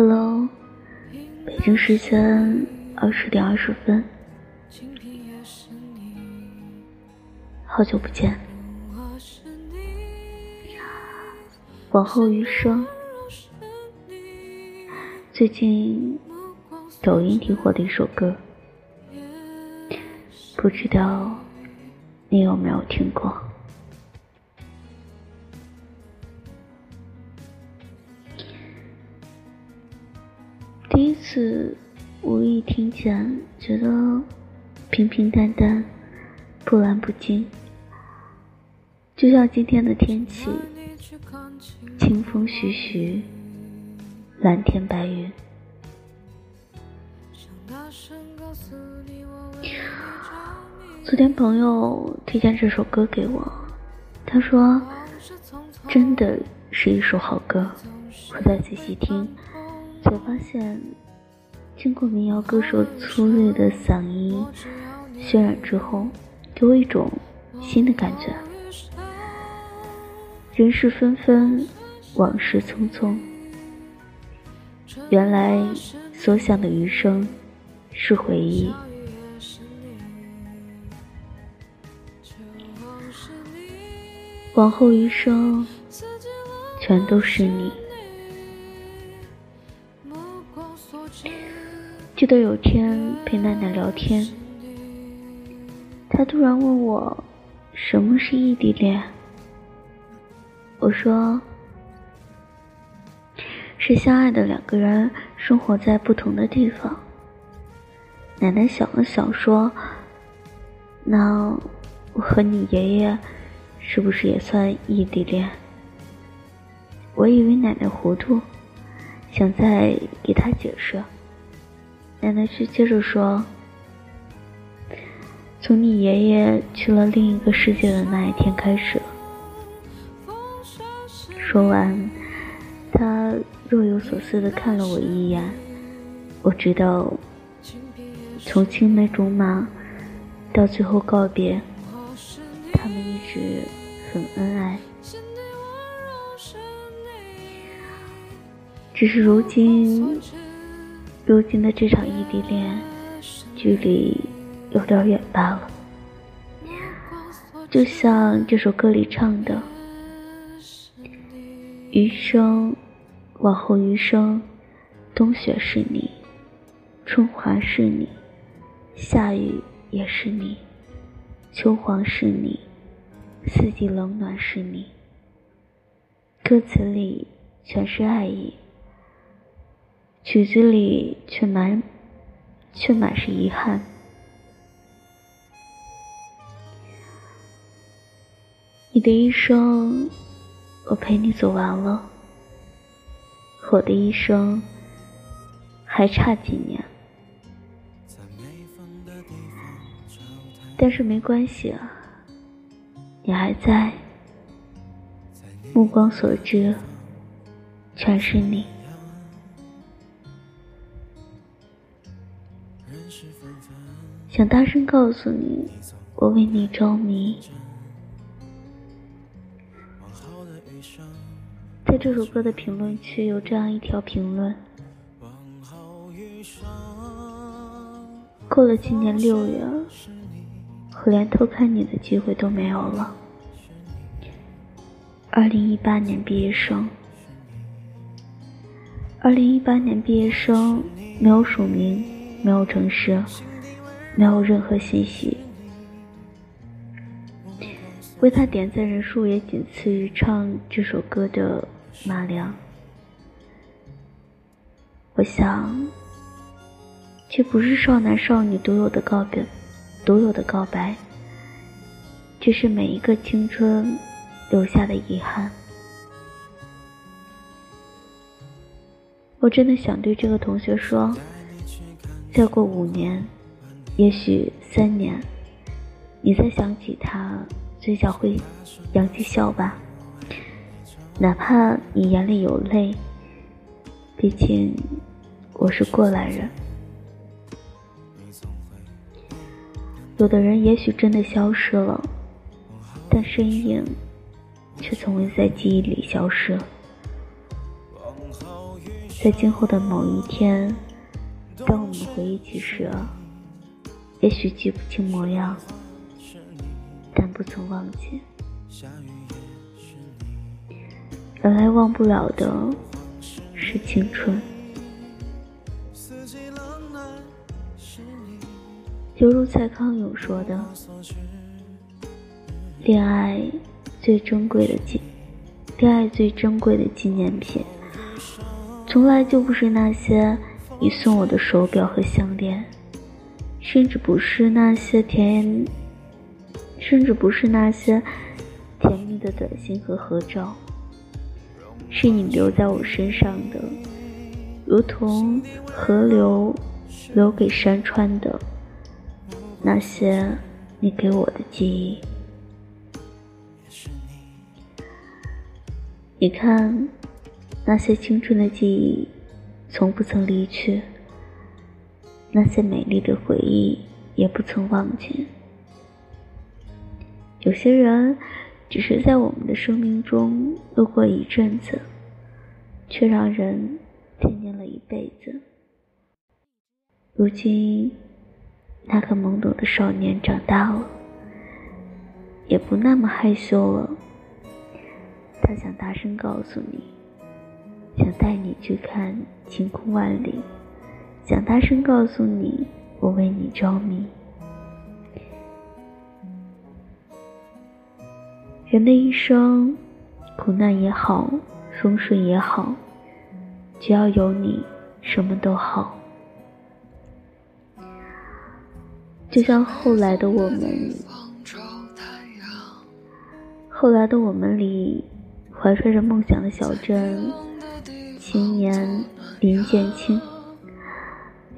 Hello，北京时间二十点二十分，好久不见。往后余生，最近抖音挺火的一首歌，不知道你有没有听过？第一次无意听见，觉得平平淡淡，波澜不惊，就像今天的天气。清风徐徐，蓝天白云。昨天朋友推荐这首歌给我，他说真的是一首好歌。我再仔细听，我发现经过民谣歌手粗略的嗓音渲染之后，给我一种新的感觉。人事纷纷，往事匆匆。原来所想的余生是回忆，往后余生全都是你。记得有天陪奶奶聊天，她突然问我，什么是异地恋？我说：“是相爱的两个人生活在不同的地方。”奶奶想了想说：“那我和你爷爷是不是也算异地恋？”我以为奶奶糊涂，想再给她解释。奶奶却接着说：“从你爷爷去了另一个世界的那一天开始。”说完，他若有所思的看了我一眼。我知道，从青梅竹马到最后告别，他们一直很恩爱。只是如今，如今的这场异地恋，距离有点远罢了。就像这首歌里唱的。余生，往后余生，冬雪是你，春华是你，夏雨也是你，秋黄是你，四季冷暖是你。歌词里全是爱意，曲子里却满，却满是遗憾。你的一生。我陪你走完了，我的一生还差几年，但是没关系啊，你还在，目光所至全是你，想大声告诉你，我为你着迷。在这首歌的评论区有这样一条评论：过了今年六月，我连偷看你的机会都没有了。二零一八年毕业生，二零一八年毕业生没有署名，没有城市，没有任何信息。为他点赞人数也仅次于唱这首歌的。马良，我想，这不是少男少女独有的告别，独有的告白，这是每一个青春留下的遗憾。我真的想对这个同学说：再过五年，也许三年，你再想起他，嘴角会扬起笑吧。哪怕你眼里有泪，毕竟我是过来人。有的人也许真的消失了，但身影却从未在记忆里消失。在今后的某一天，当我们回忆起时，也许记不清模样，但不曾忘记。原来忘不了的是青春。犹如蔡康永说的：“恋爱最珍贵的纪，恋爱最珍贵的纪念品，从来就不是那些你送我的手表和项链，甚至不是那些甜，甚至不是那些甜蜜的短信和合照，是你留在我身上的，如同河流留给山川的。”那些你给我的记忆，你看，那些青春的记忆，从不曾离去；那些美丽的回忆，也不曾忘记。有些人，只是在我们的生命中路过一阵子，却让人惦念了一辈子。如今。那个懵懂的少年长大了，也不那么害羞了。他想大声告诉你，想带你去看晴空万里，想大声告诉你，我为你着迷。人的一生，苦难也好，风顺也好，只要有你，什么都好。就像后来的我们，后来的我们里，怀揣着梦想的小镇青年林建清，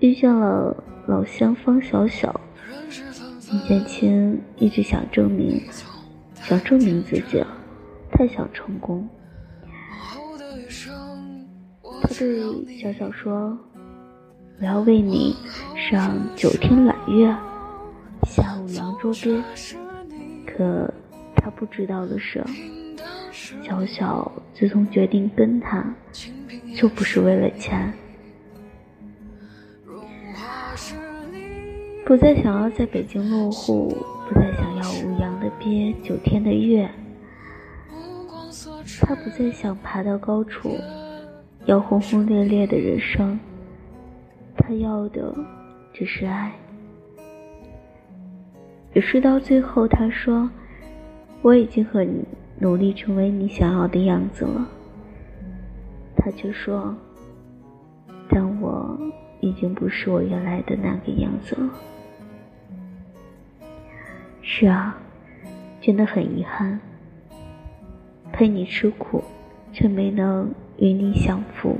遇见了老乡方小小。林建清一直想证明，想证明自己，太想成功。他对小小说：“我要为你上九天揽月。”下五洋捉鳖，可他不知道的是，小小自从决定跟他，就不是为了钱，不再想要在北京落户，不再想要五阳的鳖九天的月，他不再想爬到高处，要轰轰烈烈的人生，他要的只是爱。只是到最后，他说：“我已经很努力成为你想要的样子了。”他却说：“但我已经不是我原来的那个样子了。”是啊，真的很遗憾，陪你吃苦，却没能与你享福。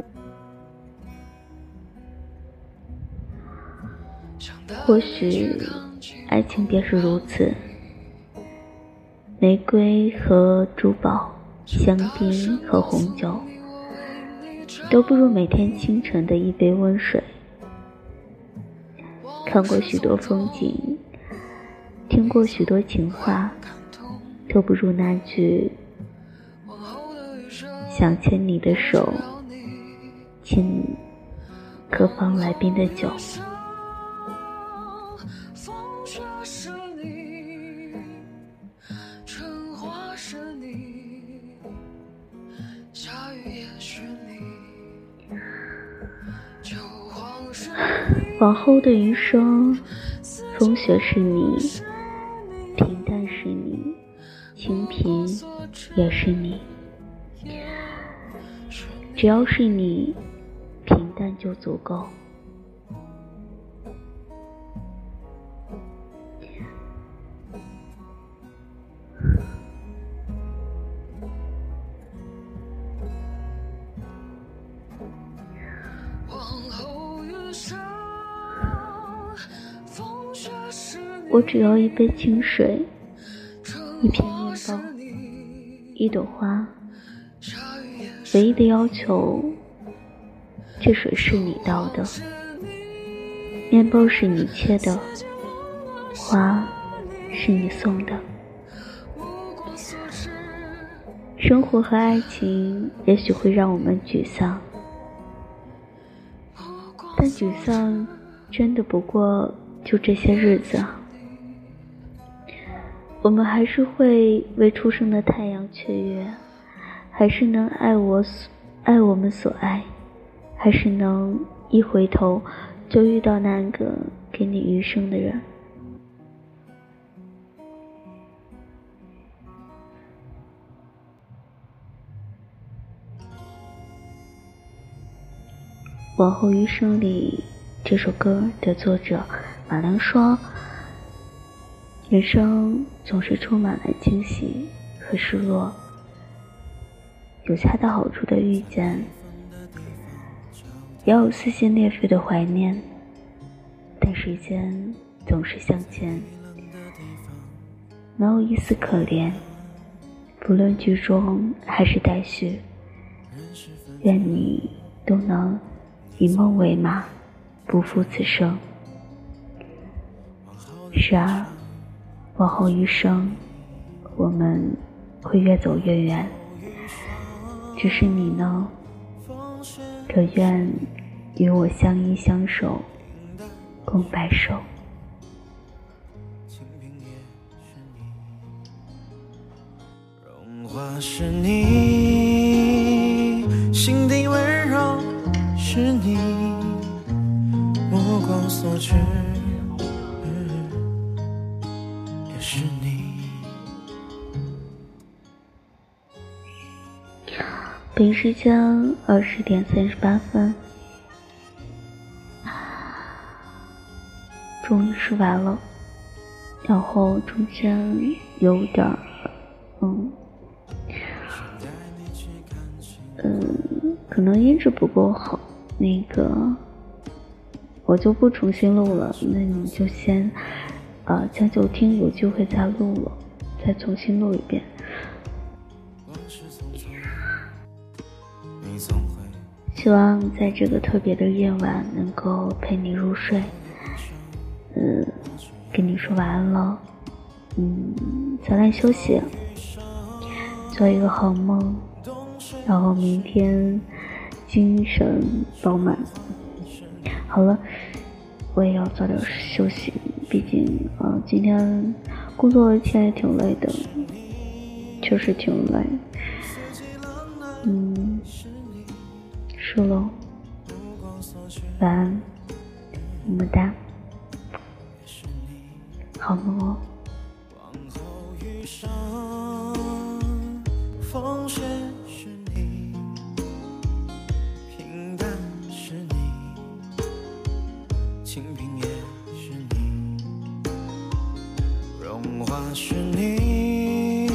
或许。爱情便是如此，玫瑰和珠宝，香槟和红酒，都不如每天清晨的一杯温水。看过许多风景，听过许多情话，都不如那句“想牵你的手，请客房来宾的酒。”往后的余生，风雪是你，也是你。只要是你，平淡就足够。我只要一杯清水，一片。一朵花，唯一的要求，这水是你倒的，面包是你切的，花是你送的。生活和爱情也许会让我们沮丧，但沮丧真的不过就这些日子。我们还是会为初升的太阳雀跃，还是能爱我所爱我们所爱，还是能一回头就遇到那个给你余生的人。往后余生里，这首歌的作者马良说：“人生总是充满了惊喜和失落，有恰到好处的遇见，也有撕心裂肺的怀念。但时间总是向前，没有一丝可怜。不论剧中还是待续，愿你都能。”以梦为马，不负此生。十二，往后余生，我们会越走越远。只是你呢，可愿与我相依相守，共白首。融化是你，心底温柔。是你，目光所至，时间二十点三十八分，终于说完了，然后中间有点儿，嗯，嗯，可能音质不够好。那个，我就不重新录了，那你就先，呃，将就听，有机会再录了，再重新录一遍。希望在这个特别的夜晚能够陪你入睡。嗯，跟你说晚安了。嗯，早点休息，做一个好梦，然后明天。精神饱满。好了，我也要早点休息，毕竟啊，今天工作一天也挺累的，确实挺累。嗯，是喽。晚安，么么哒，好梦哦。风雪是你，平淡是你，清贫也是你，融化是你，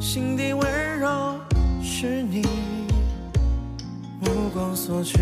心底温柔是你。有所持